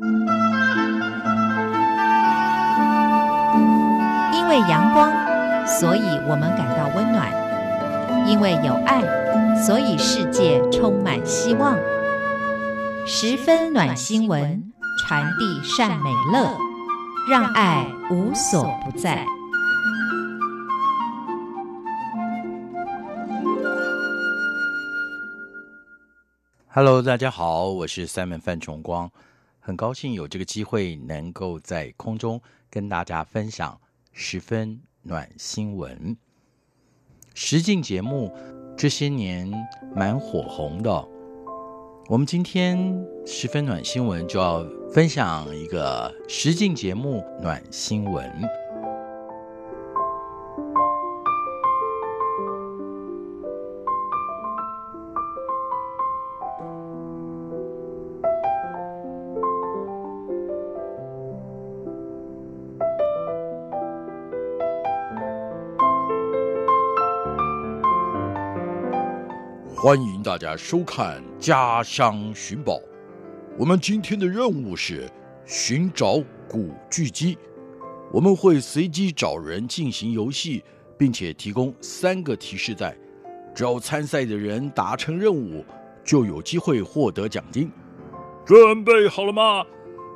因为阳光，所以我们感到温暖；因为有爱，所以世界充满希望。十分暖新闻，传递善美乐，让爱无所不在。Hello，大家好，我是 Simon 范崇光，很高兴有这个机会能够在空中跟大家分享十分暖新闻。实境节目这些年蛮火红的，我们今天十分暖新闻就要分享一个实境节目暖新闻。欢迎大家收看《家乡寻宝》。我们今天的任务是寻找古巨基。我们会随机找人进行游戏，并且提供三个提示带。只要参赛的人达成任务，就有机会获得奖金。准备好了吗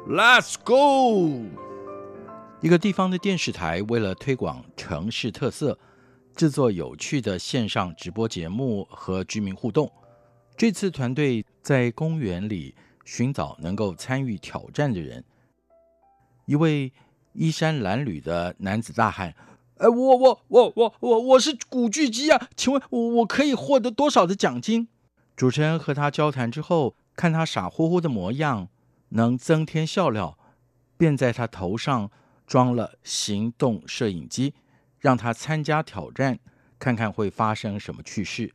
？Let's go！一个地方的电视台为了推广城市特色。制作有趣的线上直播节目和居民互动。这次团队在公园里寻找能够参与挑战的人。一位衣衫褴褛的男子大喊：“哎，我我我我我我是古巨基啊！请问我我可以获得多少的奖金？”主持人和他交谈之后，看他傻乎乎的模样，能增添笑料，便在他头上装了行动摄影机。让他参加挑战，看看会发生什么趣事。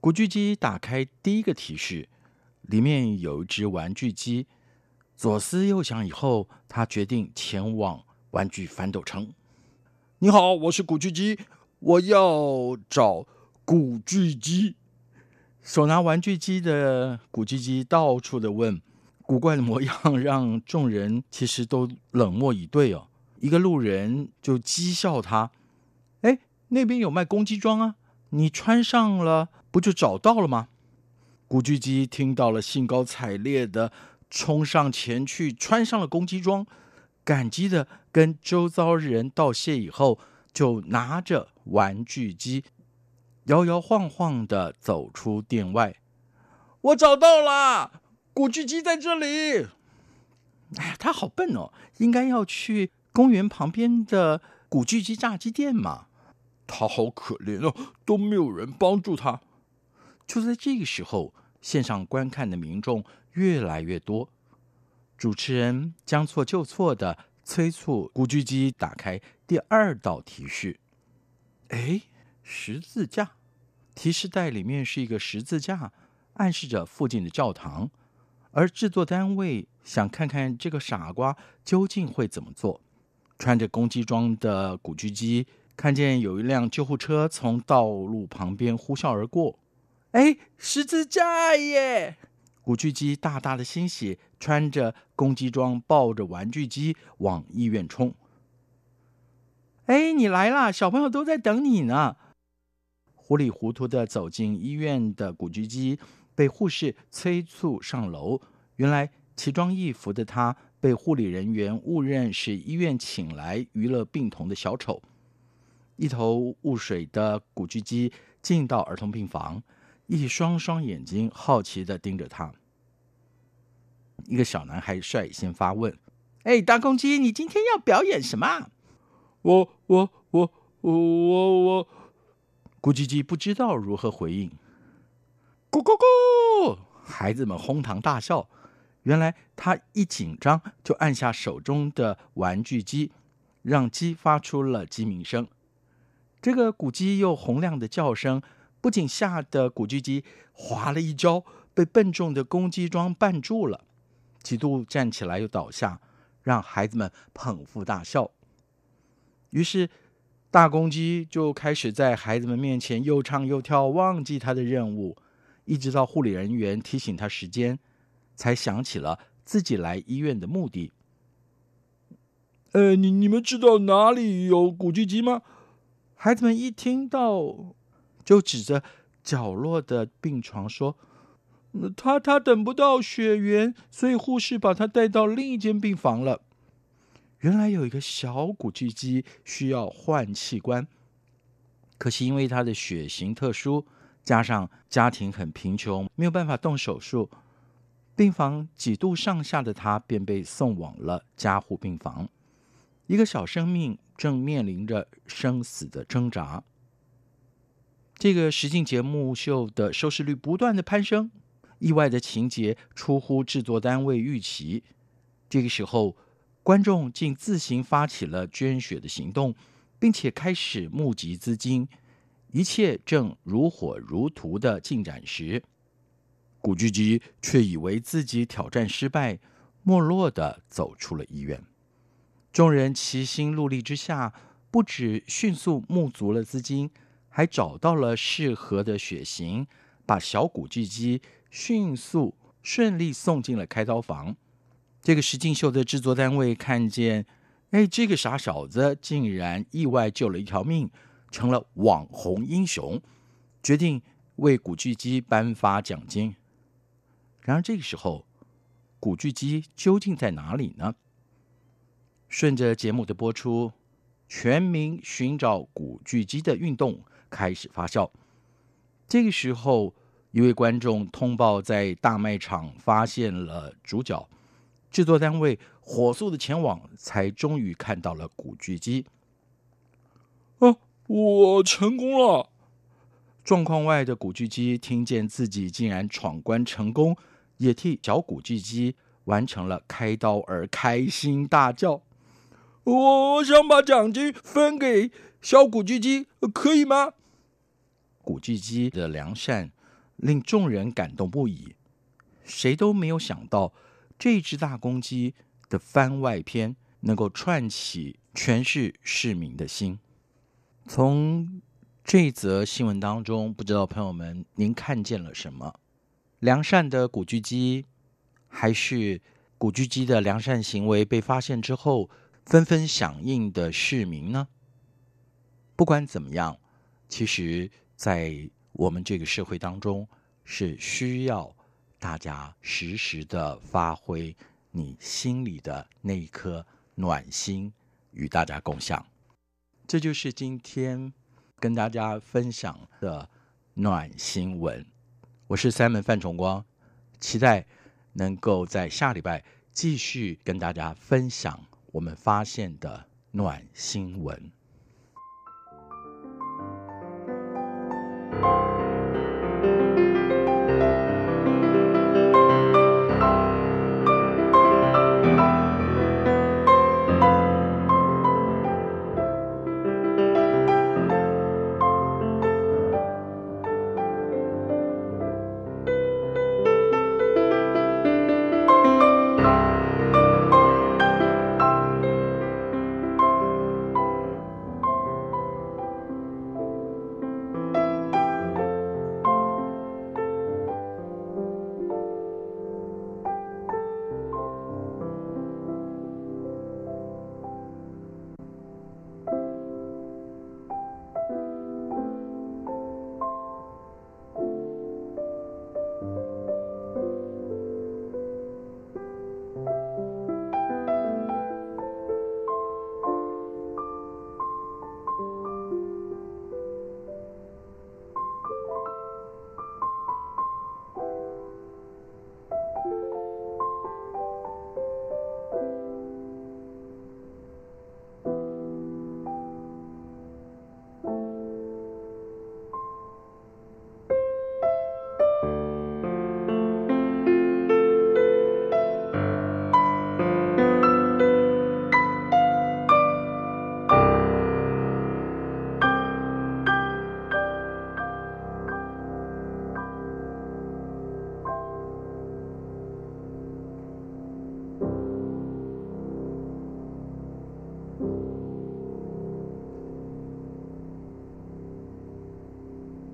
古巨基打开第一个提示，里面有一只玩具鸡。左思右想以后，他决定前往玩具反斗城。你好，我是古巨基，我要找古巨基。手拿玩具鸡的古巨基到处的问，古怪的模样让众人其实都冷漠以对哦。一个路人就讥笑他：“哎，那边有卖公鸡装啊，你穿上了不就找到了吗？”古巨基听到了，兴高采烈的冲上前去，穿上了公鸡装，感激的跟周遭人道谢以后，就拿着玩具机，摇摇晃晃的走出店外。我找到了，古巨基在这里。哎呀，他好笨哦，应该要去。公园旁边的古巨基炸鸡店嘛，他好可怜哦，都没有人帮助他。就在这个时候，线上观看的民众越来越多，主持人将错就错的催促古巨基打开第二道提示。哎，十字架，提示袋里面是一个十字架，暗示着附近的教堂。而制作单位想看看这个傻瓜究竟会怎么做。穿着公鸡装的古巨基看见有一辆救护车从道路旁边呼啸而过，哎，十字架耶！古巨基大大的欣喜，穿着公鸡装，抱着玩具鸡往医院冲。哎，你来啦！小朋友都在等你呢。糊里糊涂的走进医院的古巨基被护士催促上楼，原来奇装异服的他。被护理人员误认是医院请来娱乐病童的小丑，一头雾水的古巨基进到儿童病房，一双双眼睛好奇的盯着他。一个小男孩率先发问：“哎，大公鸡，你今天要表演什么？”“我我我我我我……”古巨基不知道如何回应。“咕咕咕！”孩子们哄堂大笑。原来他一紧张就按下手中的玩具鸡，让鸡发出了鸡鸣声。这个古鸡又洪亮的叫声，不仅吓得古巨基滑了一跤，被笨重的公鸡装绊住了，几度站起来又倒下，让孩子们捧腹大笑。于是大公鸡就开始在孩子们面前又唱又跳，忘记他的任务，一直到护理人员提醒他时间。才想起了自己来医院的目的。呃，你你们知道哪里有古巨基吗？孩子们一听到，就指着角落的病床说：“他他等不到血源，所以护士把他带到另一间病房了。”原来有一个小古巨基需要换器官，可惜因为他的血型特殊，加上家庭很贫穷，没有办法动手术，病房几度上下的他便被送往了加护病房。一个小生命正面临着生死的挣扎。这个实境节目秀的收视率不断的攀升，意外的情节出乎制作单位预期。这个时候，观众竟自行发起了捐血的行动，并且开始募集资金。一切正如火如荼的进展时，古巨基却以为自己挑战失败，没落地走出了医院。众人齐心戮力之下，不止迅速募足了资金，还找到了适合的血型，把小古巨基迅速顺利送进了开刀房。这个石敬秀的制作单位看见，哎，这个傻小子竟然意外救了一条命，成了网红英雄，决定为古巨基颁发奖金。然而这个时候，古巨基究竟在哪里呢？顺着节目的播出，全民寻找古巨基的运动开始发酵。这个时候，一位观众通报在大卖场发现了主角。制作单位火速的前往，才终于看到了古巨基。啊，我成功了！状况外的古巨基听见自己竟然闯关成功，也替小古巨基完成了开刀而开心大叫：“我想把奖金分给小古巨基，可以吗？”古巨基的良善令众人感动不已，谁都没有想到。这只大公鸡的番外篇能够串起全市市民的心。从这则新闻当中，不知道朋友们您看见了什么？良善的古巨基，还是古巨基的良善行为被发现之后纷纷响应的市民呢？不管怎么样，其实，在我们这个社会当中，是需要。大家时时的发挥你心里的那一颗暖心，与大家共享。这就是今天跟大家分享的暖新闻。我是 Simon 范崇光，期待能够在下礼拜继续跟大家分享我们发现的暖心文。